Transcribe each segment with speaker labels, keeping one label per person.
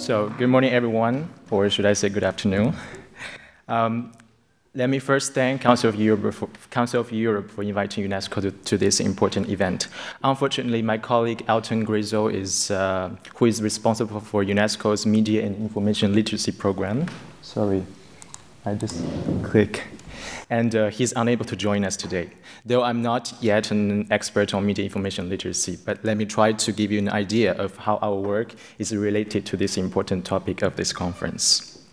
Speaker 1: So, good morning, everyone, or should I say good afternoon? Um, let me first thank Council of Europe for, Council of Europe for inviting UNESCO to, to this important event. Unfortunately, my colleague Alton Grizzle is, uh, who is responsible for UNESCO's Media and Information Literacy Program. Sorry, I just click. And uh, he's unable to join us today. Though I'm not yet an expert on media information literacy, but let me try to give you an idea of how our work is related to this important topic of this conference.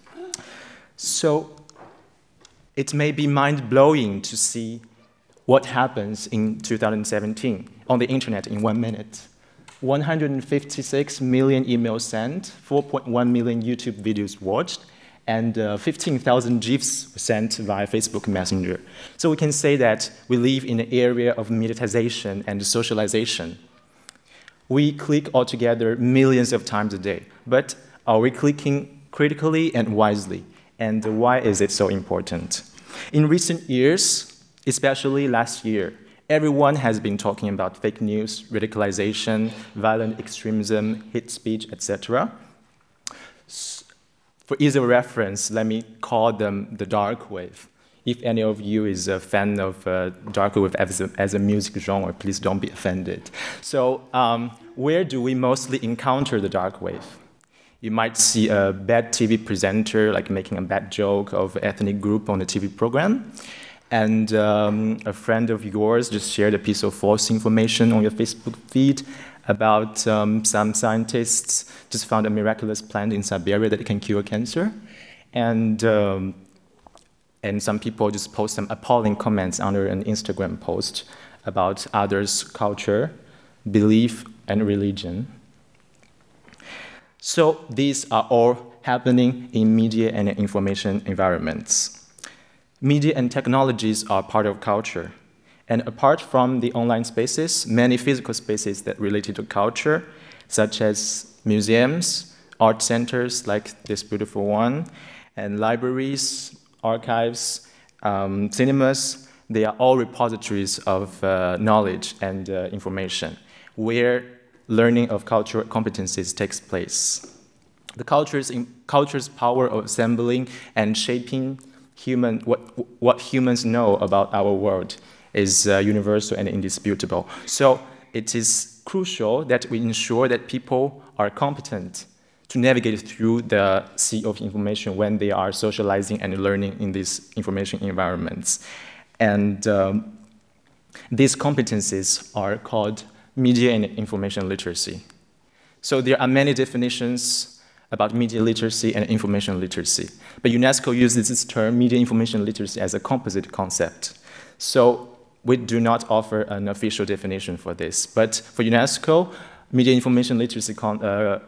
Speaker 1: So, it may be mind blowing to see what happens in 2017 on the internet in one minute. 156 million emails sent, 4.1 million YouTube videos watched, and uh, 15,000 GIFs sent via Facebook Messenger. So we can say that we live in an area of mediatization and socialization. We click altogether millions of times a day, but are we clicking critically and wisely? And why is it so important? In recent years, especially last year, everyone has been talking about fake news, radicalization, violent extremism, hate speech, etc. For ease of reference, let me call them the dark wave. If any of you is a fan of uh, dark wave as a, as a, music genre, please don't be offended. So, um, where do we mostly encounter the dark wave? You might see a bad TV presenter like making a bad joke of ethnic group on a TV program. And um, a friend of yours just shared a piece of false information on your Facebook feed about um, some scientists just found a miraculous plant in Siberia that can cure cancer. And, um, and some people just post some appalling comments under an Instagram post about others' culture, belief, and religion. So these are all happening in media and information environments. Media and technologies are part of culture. And apart from the online spaces, many physical spaces that related to culture, such as museums, art centers like this beautiful one, and libraries, archives, um, cinemas, they are all repositories of uh, knowledge and uh, information where learning of cultural competencies takes place. The culture's, culture's power of assembling and shaping human, what, what humans know about our world is uh, universal and indisputable. So it is crucial that we ensure that people are competent to navigate through the sea of information when they are socializing and learning in these information environments. And um, these competencies are called media and information literacy. So there are many definitions about media literacy and information literacy. But UNESCO uses this term, media information literacy, as a composite concept. So we do not offer an official definition for this. But for UNESCO, media information literacy, uh,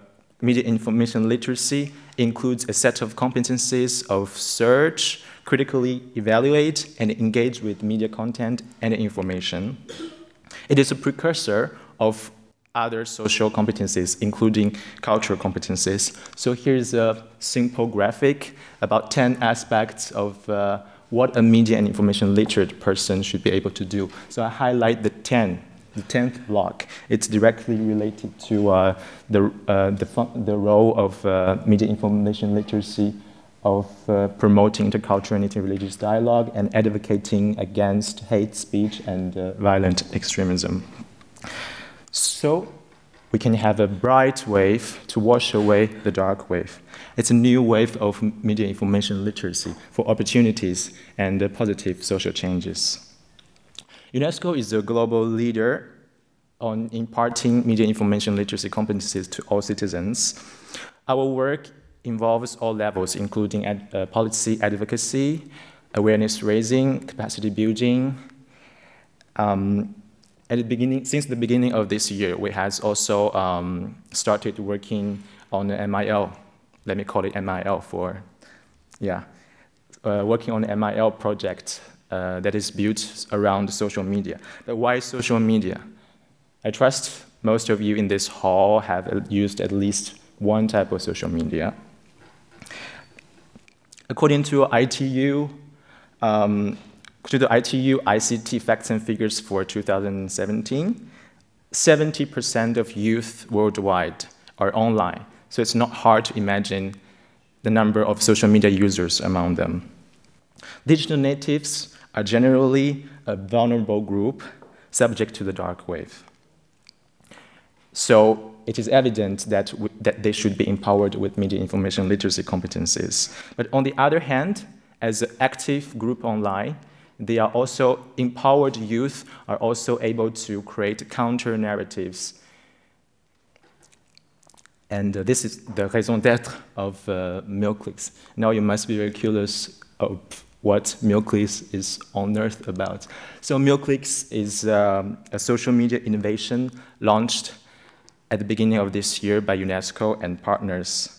Speaker 1: media information literacy includes a set of competencies of search, critically evaluate, and engage with media content and information. It is a precursor of other social competencies, including cultural competencies. So here's a simple graphic about 10 aspects of uh, what a media and information literate person should be able to do. So I highlight the 10, the 10th block. It's directly related to uh, the, uh, the, the role of uh, media information literacy of uh, promoting intercultural and interreligious dialogue and advocating against hate speech and uh, violent extremism. So we can have a bright wave to wash away the dark wave. It's a new wave of media information literacy for opportunities and positive social changes. UNESCO is a global leader on imparting media information literacy competencies to all citizens. Our work involves all levels, including ad, uh, policy advocacy, awareness raising, capacity building, um, at the beginning, since the beginning of this year, we has also um, started working on the MIL. Let me call it MIL for, yeah, uh, working on the MIL project uh, that is built around social media. But why social media? I trust most of you in this hall have used at least one type of social media. According to ITU, um, to the ITU ICT facts and figures for 2017, 70% of youth worldwide are online. so it's not hard to imagine the number of social media users among them. Digital natives are generally a vulnerable group subject to the dark wave. So it is evident that, that they should be empowered with media information literacy competencies. But on the other hand, as an active group online, they are also empowered youth are also able to create counter narratives. And uh, this is the raison d'être of uh, MIL CLICKS. Now you must be very curious of what MIL CLICKS is on earth about. So MIL CLICKS is um, a social media innovation launched at the beginning of this year by UNESCO and partners.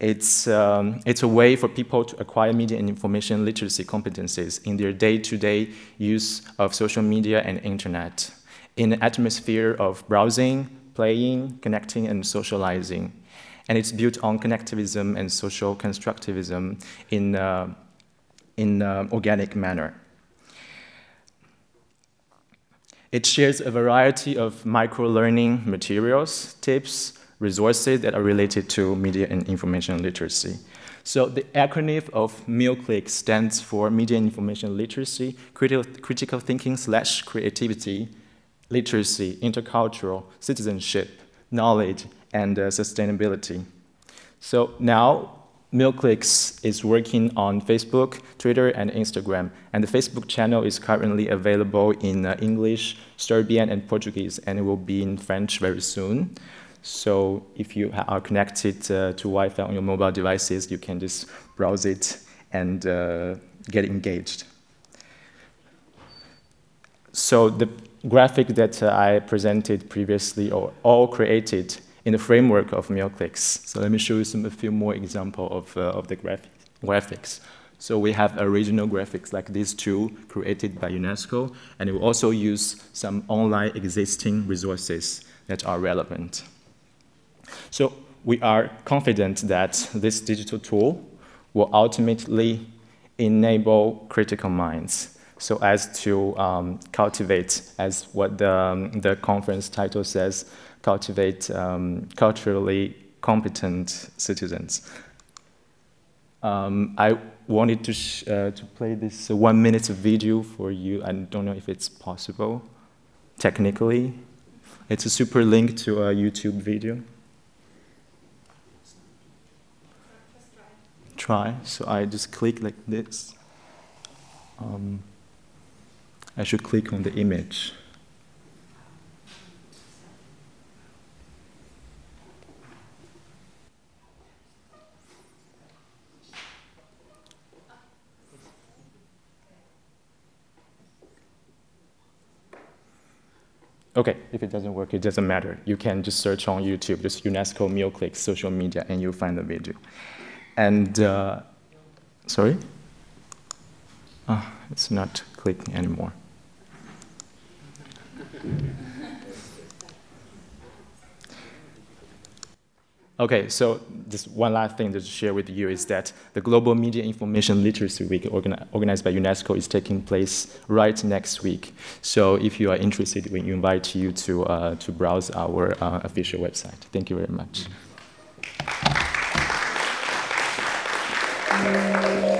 Speaker 1: It's, um, it's a way for people to acquire media and information literacy competencies in their day-to-day use of social media and internet in an atmosphere of browsing, playing, connecting, and socializing. And it's built on connectivism and social constructivism in, uh, in uh, organic manner. It shares a variety of micro-learning materials, tips, resources that are related to media and information literacy. So the acronym of MIL CLICK stands for Media and Information Literacy, Critical, critical Thinking slash Creativity, Literacy, Intercultural, Citizenship, Knowledge, and uh, Sustainability. So now MIL CLICKS is working on Facebook, Twitter, and Instagram. And the Facebook channel is currently available in uh, English, Serbian, and Portuguese, and it will be in French very soon. So if you are connected uh, to Wi-Fi on your mobile devices, you can just browse it and uh, get engaged. So the graphic that uh, I presented previously are all created in the framework of MIL CLICKS. So let me show you some, a few more examples of, uh, of the graphic, graphics. So we have original graphics like these two created by UNESCO, and we also use some online existing resources that are relevant. So we are confident that this digital tool will ultimately enable critical minds so as to um, cultivate, as what the, um, the conference title says, cultivate um, culturally competent citizens. Um, I wanted to, uh, to play this one minute video for you. I don't know if it's possible technically. It's a super link to a YouTube video. Try. So I just click like this. Um, I should click on the image. Okay, if it doesn't work, it doesn't matter. You can just search on YouTube, just UNESCO MIL CLICK social media, and you'll find the video. And, uh, sorry? Oh, it's not clicking anymore. Okay, so just one last thing to share with you is that the Global Media Information Literacy Week organized by UNESCO is taking place right next week. So if you are interested, we invite you to, uh, to browse our uh, official website. Thank you very much. Thank you.